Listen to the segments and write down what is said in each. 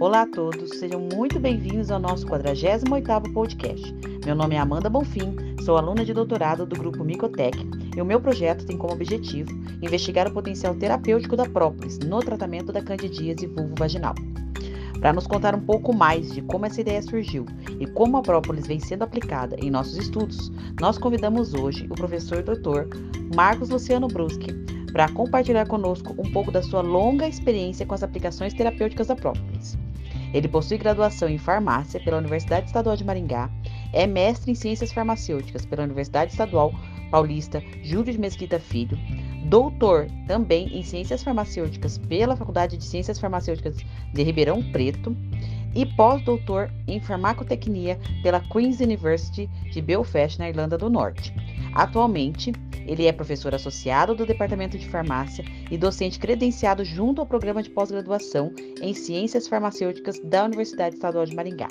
Olá a todos, sejam muito bem-vindos ao nosso 48º podcast. Meu nome é Amanda Bonfim, sou aluna de doutorado do grupo Micotec e o meu projeto tem como objetivo investigar o potencial terapêutico da própolis no tratamento da candidíase vulvo-vaginal. Para nos contar um pouco mais de como essa ideia surgiu e como a própolis vem sendo aplicada em nossos estudos, nós convidamos hoje o professor Dr. Marcos Luciano Bruschi para compartilhar conosco um pouco da sua longa experiência com as aplicações terapêuticas da própolis. Ele possui graduação em farmácia pela Universidade Estadual de Maringá, é mestre em ciências farmacêuticas pela Universidade Estadual Paulista Júlio de Mesquita Filho, doutor também em Ciências Farmacêuticas pela Faculdade de Ciências Farmacêuticas de Ribeirão Preto e pós-doutor em Farmacotecnia pela Queen's University de Belfast, na Irlanda do Norte. Atualmente, ele é professor associado do Departamento de Farmácia e docente credenciado junto ao programa de pós-graduação em Ciências Farmacêuticas da Universidade Estadual de Maringá.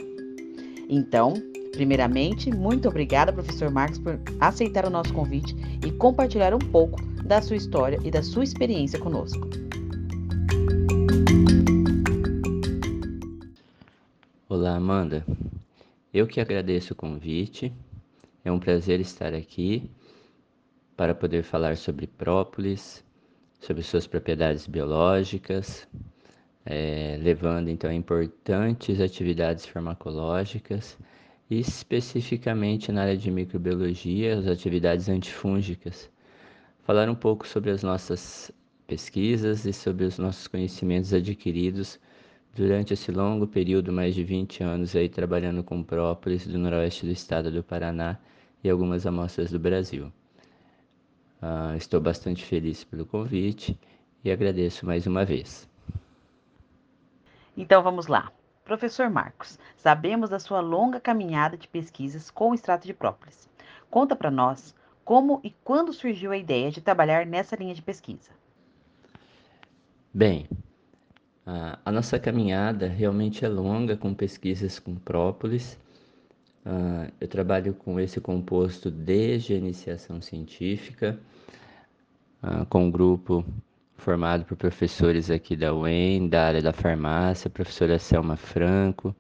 Então, primeiramente, muito obrigada, professor Marcos, por aceitar o nosso convite e compartilhar um pouco da sua história e da sua experiência conosco. Olá, Amanda. Eu que agradeço o convite. É um prazer estar aqui para poder falar sobre própolis, sobre suas propriedades biológicas, é, levando então importantes atividades farmacológicas especificamente na área de microbiologia, as atividades antifúngicas. Falar um pouco sobre as nossas pesquisas e sobre os nossos conhecimentos adquiridos durante esse longo período, mais de 20 anos aí trabalhando com própolis do noroeste do estado do Paraná e algumas amostras do Brasil. Uh, estou bastante feliz pelo convite e agradeço mais uma vez. Então vamos lá. Professor Marcos, sabemos da sua longa caminhada de pesquisas com o extrato de própolis. Conta para nós como e quando surgiu a ideia de trabalhar nessa linha de pesquisa? Bem, a, a nossa caminhada realmente é longa com pesquisas com própolis. Uh, eu trabalho com esse composto desde a iniciação científica, uh, com um grupo formado por professores aqui da UEM, da área da farmácia, professora Selma Franco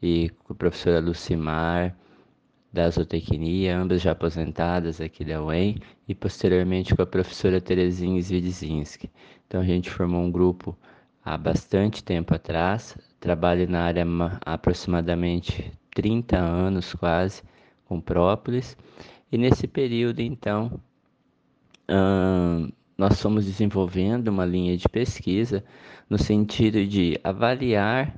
e com a professora Lucimar, da zootecnia, ambas já aposentadas aqui da UEM, e posteriormente com a professora Terezinha Svidzinski. Então a gente formou um grupo há bastante tempo atrás, trabalho na área aproximadamente 30 anos quase, com própolis, e nesse período então nós fomos desenvolvendo uma linha de pesquisa no sentido de avaliar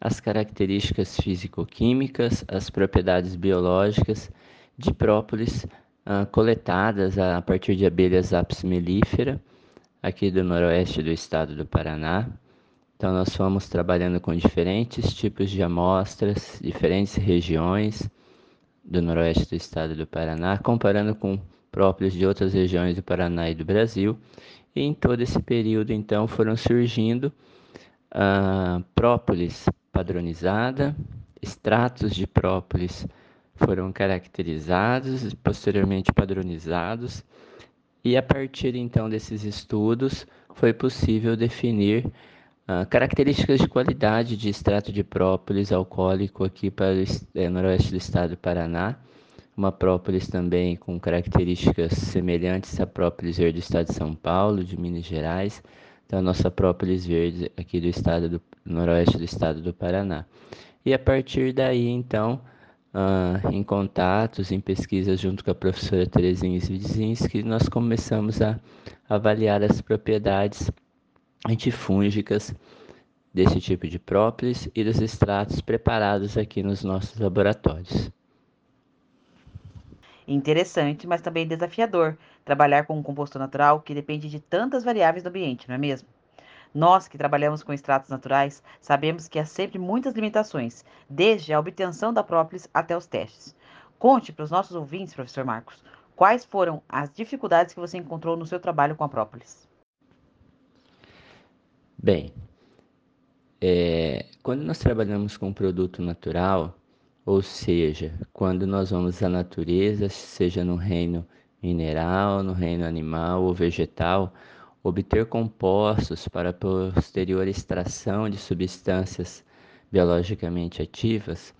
as características físico-químicas, as propriedades biológicas de própolis uh, coletadas a partir de abelhas apis mellifera, aqui do noroeste do estado do Paraná. Então, nós fomos trabalhando com diferentes tipos de amostras, diferentes regiões do noroeste do estado do Paraná, comparando com próprios de outras regiões do Paraná e do Brasil. E em todo esse período, então, foram surgindo uh, própolis padronizada, extratos de própolis foram caracterizados posteriormente padronizados, e a partir então desses estudos foi possível definir uh, características de qualidade de extrato de própolis alcoólico aqui para o é, noroeste do estado do Paraná, uma própolis também com características semelhantes à própolis verde do estado de São Paulo, de Minas Gerais, então a nossa própolis verde aqui do estado do noroeste do estado do Paraná. E a partir daí, então, uh, em contatos, em pesquisas junto com a professora Terezinha Svidzinski, nós começamos a avaliar as propriedades antifúngicas desse tipo de própolis e dos extratos preparados aqui nos nossos laboratórios. Interessante, mas também desafiador trabalhar com um composto natural que depende de tantas variáveis do ambiente, não é mesmo? Nós que trabalhamos com extratos naturais sabemos que há sempre muitas limitações, desde a obtenção da própolis até os testes. Conte para os nossos ouvintes, professor Marcos, quais foram as dificuldades que você encontrou no seu trabalho com a própolis? Bem, é, quando nós trabalhamos com produto natural, ou seja, quando nós vamos à natureza, seja no reino mineral, no reino animal ou vegetal, obter compostos para posterior extração de substâncias biologicamente ativas,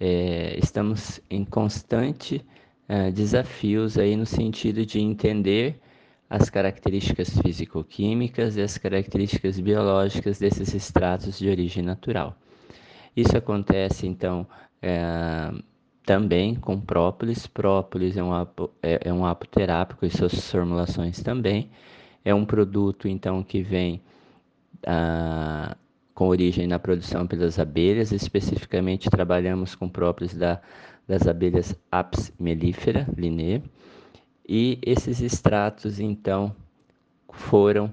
é, estamos em constante é, desafios aí no sentido de entender as características físico-químicas e as características biológicas desses extratos de origem natural. Isso acontece, então, é, também com própolis. Própolis é um, apo, é, é um apoterápico e suas formulações também. É um produto, então, que vem ah, com origem na produção pelas abelhas, especificamente trabalhamos com própolis da, das abelhas Apis mellifera, Linné, e esses extratos, então, foram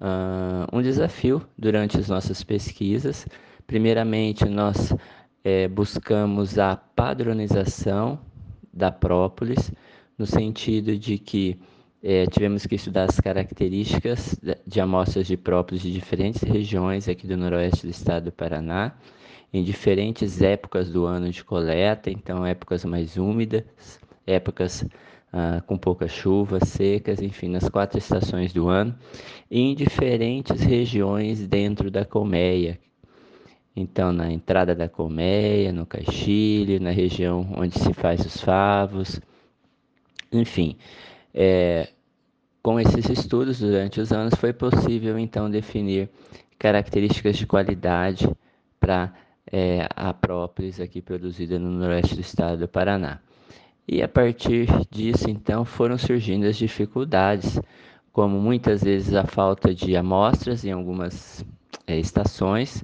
uh, um desafio durante as nossas pesquisas. Primeiramente, nós é, buscamos a padronização da própolis, no sentido de que é, tivemos que estudar as características de amostras de própolis de diferentes regiões aqui do noroeste do estado do Paraná, em diferentes épocas do ano de coleta, então épocas mais úmidas, épocas ah, com poucas chuvas, secas, enfim, nas quatro estações do ano, em diferentes regiões dentro da colmeia. Então, na entrada da colmeia, no caixilho, na região onde se faz os favos, enfim. É, com esses estudos durante os anos, foi possível então definir características de qualidade para é, a própolis aqui produzida no noroeste do estado do Paraná. E a partir disso, então, foram surgindo as dificuldades, como muitas vezes a falta de amostras em algumas é, estações,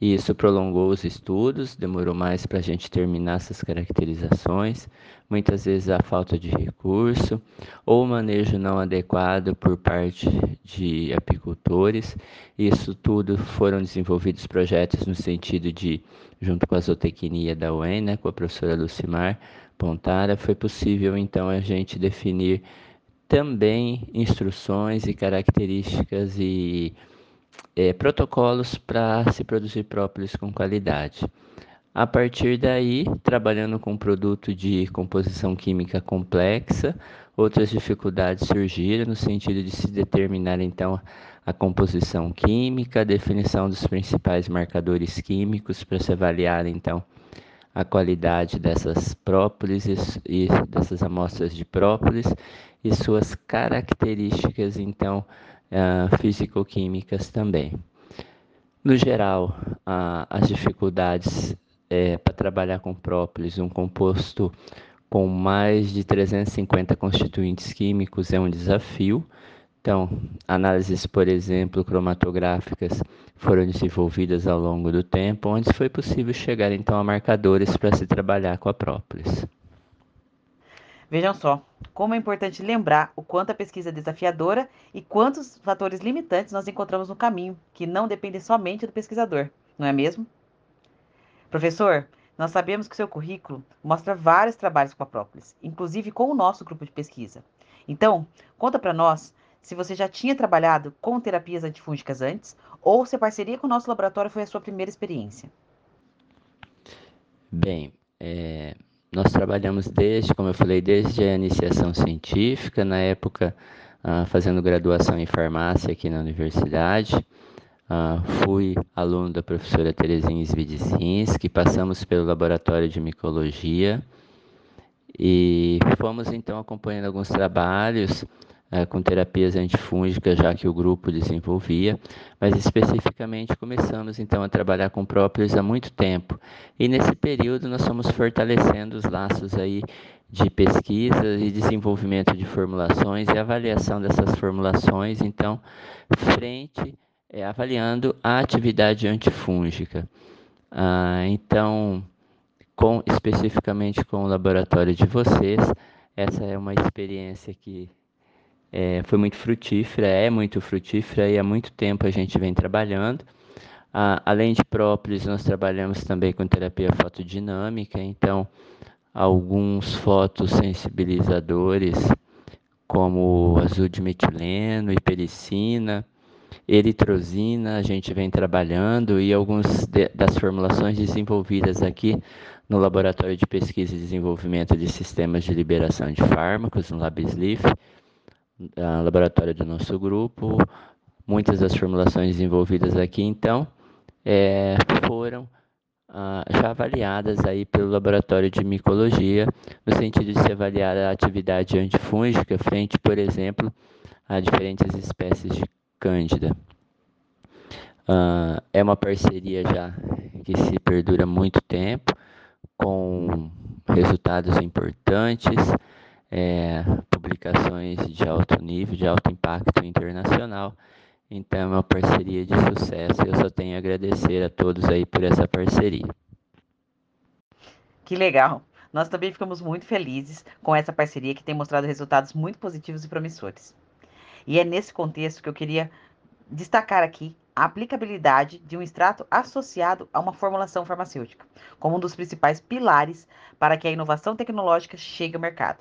e isso prolongou os estudos, demorou mais para a gente terminar essas caracterizações, muitas vezes a falta de recurso ou manejo não adequado por parte de apicultores. Isso tudo foram desenvolvidos projetos no sentido de, junto com a zootecnia da UEM, né, com a professora Lucimar, Pontara, foi possível então a gente definir também instruções e características e é, protocolos para se produzir própolis com qualidade. A partir daí, trabalhando com produto de composição química complexa, outras dificuldades surgiram no sentido de se determinar então a composição química, a definição dos principais marcadores químicos para se avaliar então a qualidade dessas própolis e, dessas amostras de própolis e suas características, então, uh, físico-químicas também. No geral, uh, as dificuldades é, para trabalhar com própolis, um composto com mais de 350 constituintes químicos é um desafio, então, análises, por exemplo, cromatográficas foram desenvolvidas ao longo do tempo, onde foi possível chegar então a marcadores para se trabalhar com a própolis. Vejam só, como é importante lembrar o quanto a pesquisa é desafiadora e quantos fatores limitantes nós encontramos no caminho, que não dependem somente do pesquisador, não é mesmo? Professor, nós sabemos que seu currículo mostra vários trabalhos com a própolis, inclusive com o nosso grupo de pesquisa. Então, conta para nós se você já tinha trabalhado com terapias antifúngicas antes ou se a parceria com o nosso laboratório foi a sua primeira experiência. Bem, é, nós trabalhamos desde, como eu falei, desde a iniciação científica, na época ah, fazendo graduação em farmácia aqui na universidade. Ah, fui aluno da professora Terezinha Svidzinski, passamos pelo laboratório de micologia e fomos então acompanhando alguns trabalhos é, com terapias antifúngicas, já que o grupo desenvolvia, mas especificamente começamos então a trabalhar com próprios há muito tempo. E nesse período nós fomos fortalecendo os laços aí de pesquisa e desenvolvimento de formulações e avaliação dessas formulações, então, frente, é, avaliando a atividade antifúngica. Ah, então, com, especificamente com o laboratório de vocês, essa é uma experiência que é, foi muito frutífera, é muito frutífera e há muito tempo a gente vem trabalhando. Ah, além de própolis, nós trabalhamos também com terapia fotodinâmica, então alguns fotossensibilizadores como azul de metileno, hipericina, eritrosina, a gente vem trabalhando e algumas das formulações desenvolvidas aqui no Laboratório de Pesquisa e Desenvolvimento de Sistemas de Liberação de Fármacos, no LabSLIF, laboratório do nosso grupo. Muitas das formulações desenvolvidas aqui, então, é, foram ah, já avaliadas aí pelo laboratório de micologia, no sentido de se avaliar a atividade antifúngica frente, por exemplo, a diferentes espécies de cândida. Uh, é uma parceria já que se perdura muito tempo, com resultados importantes, é, publicações de alto nível, de alto impacto internacional. Então é uma parceria de sucesso eu só tenho a agradecer a todos aí por essa parceria. Que legal! Nós também ficamos muito felizes com essa parceria que tem mostrado resultados muito positivos e promissores. E é nesse contexto que eu queria destacar aqui a aplicabilidade de um extrato associado a uma formulação farmacêutica, como um dos principais pilares para que a inovação tecnológica chegue ao mercado.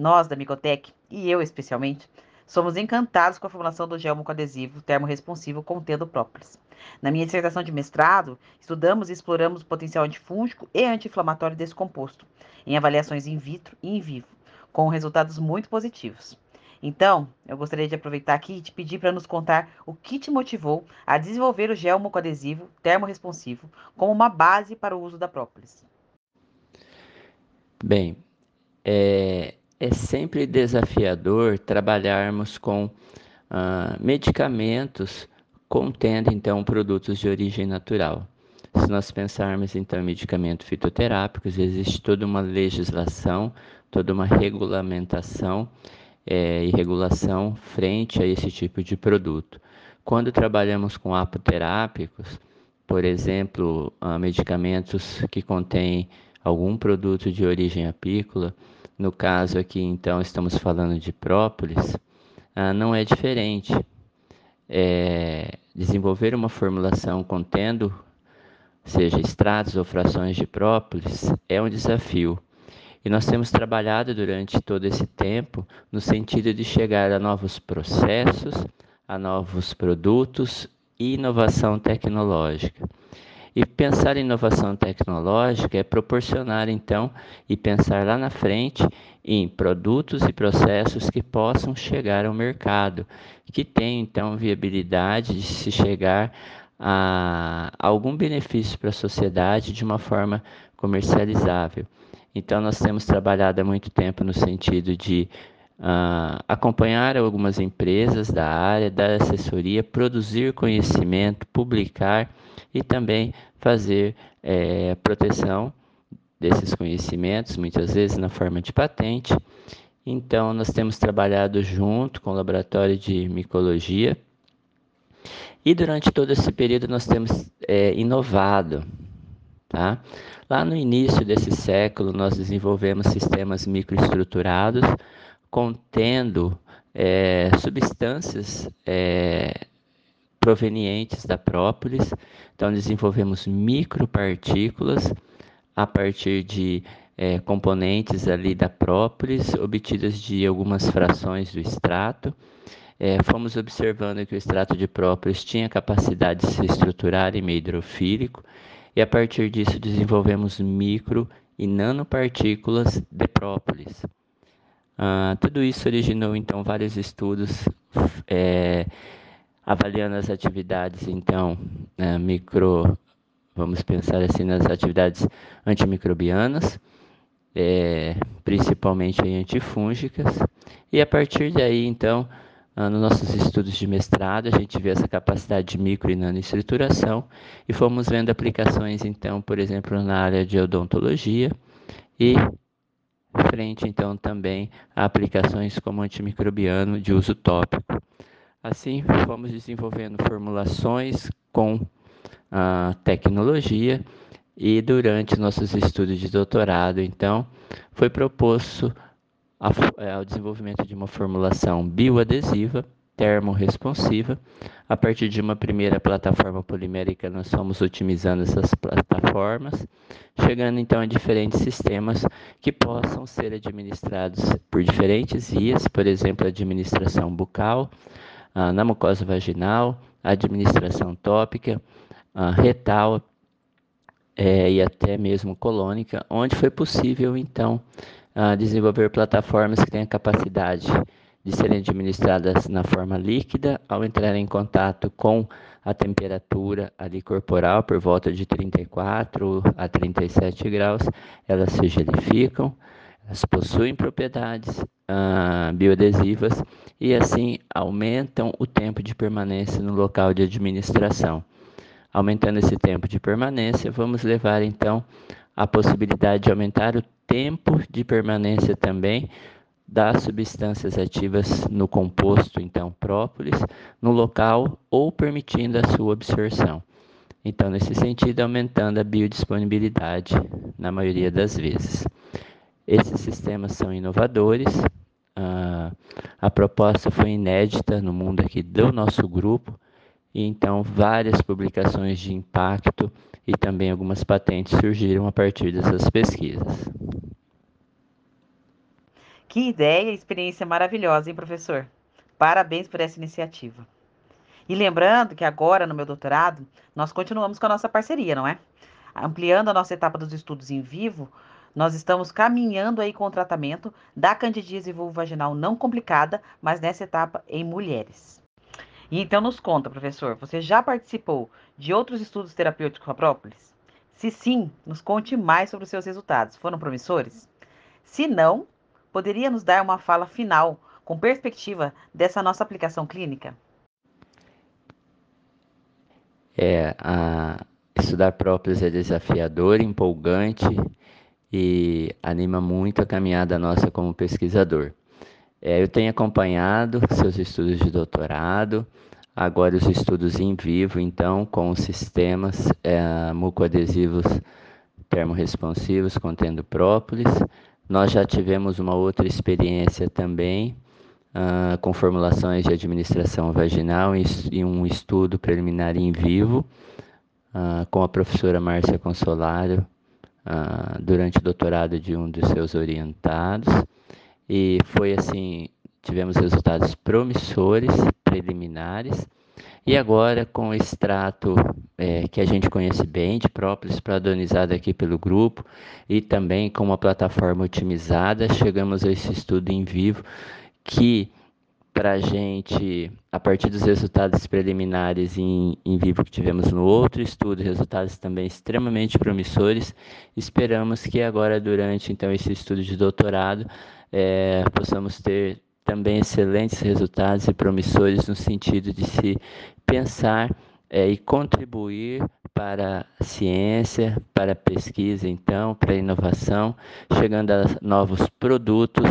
Nós, da Micotec, e eu especialmente, somos encantados com a formulação do gel mucoadesivo termorresponsivo contendo própolis. Na minha dissertação de mestrado, estudamos e exploramos o potencial antifúngico e anti-inflamatório desse composto, em avaliações in vitro e in vivo, com resultados muito positivos. Então, eu gostaria de aproveitar aqui e te pedir para nos contar o que te motivou a desenvolver o gel mucoadesivo termorresponsivo como uma base para o uso da própolis. Bem, é, é sempre desafiador trabalharmos com ah, medicamentos contendo então produtos de origem natural. Se nós pensarmos então em medicamentos fitoterápicos, existe toda uma legislação, toda uma regulamentação é, e regulação frente a esse tipo de produto. Quando trabalhamos com apoterápicos, por exemplo, uh, medicamentos que contêm algum produto de origem apícola, no caso aqui então estamos falando de própolis, uh, não é diferente. É, desenvolver uma formulação contendo, seja extratos ou frações de própolis, é um desafio. E nós temos trabalhado durante todo esse tempo no sentido de chegar a novos processos, a novos produtos e inovação tecnológica. E pensar em inovação tecnológica é proporcionar, então, e pensar lá na frente em produtos e processos que possam chegar ao mercado, que tenham, então, viabilidade de se chegar a algum benefício para a sociedade de uma forma comercializável. Então, nós temos trabalhado há muito tempo no sentido de uh, acompanhar algumas empresas da área, dar assessoria, produzir conhecimento, publicar e também fazer é, proteção desses conhecimentos, muitas vezes na forma de patente. Então, nós temos trabalhado junto com o laboratório de micologia e durante todo esse período nós temos é, inovado. Tá? Lá no início desse século, nós desenvolvemos sistemas microestruturados contendo é, substâncias é, provenientes da própolis. Então, desenvolvemos micropartículas a partir de é, componentes ali da própolis, obtidas de algumas frações do extrato. É, fomos observando que o extrato de própolis tinha capacidade de se estruturar em meio hidrofílico e a partir disso desenvolvemos micro e nanopartículas de própolis. Ah, tudo isso originou então vários estudos é, avaliando as atividades então né, micro, vamos pensar assim nas atividades antimicrobianas, é, principalmente antifúngicas, e a partir daí então ah, nos nossos estudos de mestrado, a gente vê essa capacidade de micro e nanoestruturação e fomos vendo aplicações, então, por exemplo, na área de odontologia e frente, então, também a aplicações como antimicrobiano de uso tópico. Assim, fomos desenvolvendo formulações com a tecnologia e durante nossos estudos de doutorado, então, foi proposto é, ao desenvolvimento de uma formulação bioadesiva termorresponsiva. A partir de uma primeira plataforma polimérica, nós fomos otimizando essas plataformas, chegando então a diferentes sistemas que possam ser administrados por diferentes vias, por exemplo, administração bucal, na mucosa vaginal, administração tópica, retal é, e até mesmo colônica, onde foi possível então desenvolver plataformas que tenham capacidade de serem administradas na forma líquida, ao entrar em contato com a temperatura ali corporal por volta de 34 a 37 graus, elas se gelificam, elas possuem propriedades ah, bioadesivas e assim aumentam o tempo de permanência no local de administração. Aumentando esse tempo de permanência, vamos levar então a possibilidade de aumentar o tempo de permanência também das substâncias ativas no composto, então própolis, no local ou permitindo a sua absorção. Então, nesse sentido, aumentando a biodisponibilidade na maioria das vezes. Esses sistemas são inovadores. Uh, a proposta foi inédita no mundo aqui do nosso grupo, e então várias publicações de impacto e também algumas patentes surgiram a partir dessas pesquisas. Que ideia e experiência maravilhosa, hein, professor? Parabéns por essa iniciativa. E lembrando que agora, no meu doutorado, nós continuamos com a nossa parceria, não é? Ampliando a nossa etapa dos estudos em vivo, nós estamos caminhando aí com o tratamento da candidíase vulvovaginal não complicada, mas nessa etapa em mulheres. E então nos conta, professor, você já participou de outros estudos terapêuticos com a própolis? Se sim, nos conte mais sobre os seus resultados. Foram promissores? Se não, Poderia nos dar uma fala final, com perspectiva dessa nossa aplicação clínica? É, a, estudar próprios é desafiador, empolgante e anima muito a caminhada nossa como pesquisador. É, eu tenho acompanhado seus estudos de doutorado, agora os estudos em vivo, então, com sistemas é, mucoadesivos termoresponsivos contendo própolis. Nós já tivemos uma outra experiência também uh, com formulações de administração vaginal e um estudo preliminar em vivo uh, com a professora Márcia Consolaro uh, durante o doutorado de um dos seus orientados. E foi assim, tivemos resultados promissores, preliminares, e agora, com o extrato é, que a gente conhece bem de própolis pradonizado aqui pelo grupo e também com uma plataforma otimizada, chegamos a esse estudo em vivo que para a gente, a partir dos resultados preliminares em, em vivo que tivemos no outro estudo, resultados também extremamente promissores, esperamos que agora, durante então esse estudo de doutorado, é, possamos ter também excelentes resultados e promissores no sentido de se pensar é, e contribuir para a ciência, para a pesquisa, então, para a inovação, chegando a novos produtos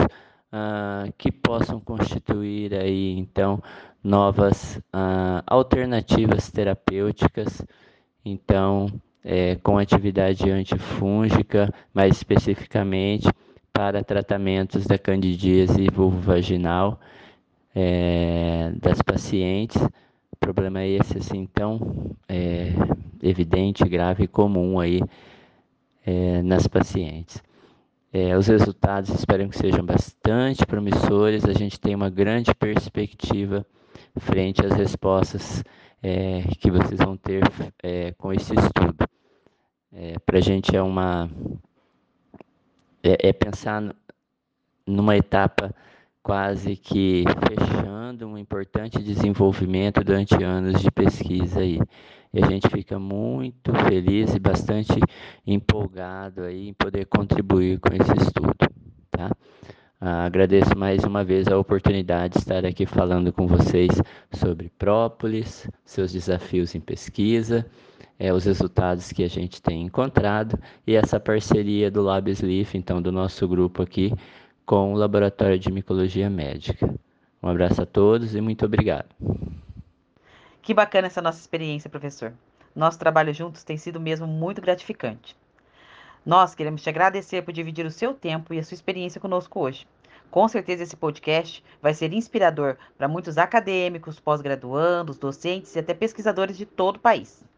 ah, que possam constituir aí, então, novas ah, alternativas terapêuticas, então, é, com atividade antifúngica, mais especificamente para tratamentos da candidíase vulvovaginal é, das pacientes. Problema é esse, assim, tão é, evidente, grave e comum aí é, nas pacientes. É, os resultados espero que sejam bastante promissores. A gente tem uma grande perspectiva frente às respostas é, que vocês vão ter é, com esse estudo. É, Para a gente é uma é, é pensar numa etapa quase que fechando um importante desenvolvimento durante anos de pesquisa aí. E a gente fica muito feliz e bastante empolgado aí em poder contribuir com esse estudo, tá? Ah, agradeço mais uma vez a oportunidade de estar aqui falando com vocês sobre própolis, seus desafios em pesquisa é, os resultados que a gente tem encontrado e essa parceria do LabSleaf, então do nosso grupo aqui, com o Laboratório de Micologia Médica. Um abraço a todos e muito obrigado. Que bacana essa nossa experiência, professor. Nosso trabalho juntos tem sido mesmo muito gratificante. Nós queremos te agradecer por dividir o seu tempo e a sua experiência conosco hoje. Com certeza esse podcast vai ser inspirador para muitos acadêmicos, pós-graduandos, docentes e até pesquisadores de todo o país.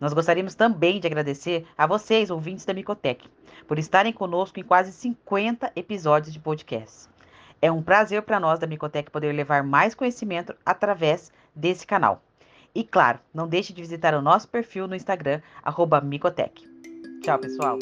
Nós gostaríamos também de agradecer a vocês, ouvintes da Micotec, por estarem conosco em quase 50 episódios de podcast. É um prazer para nós da Micotec poder levar mais conhecimento através desse canal. E claro, não deixe de visitar o nosso perfil no Instagram, Micotec. Tchau, pessoal!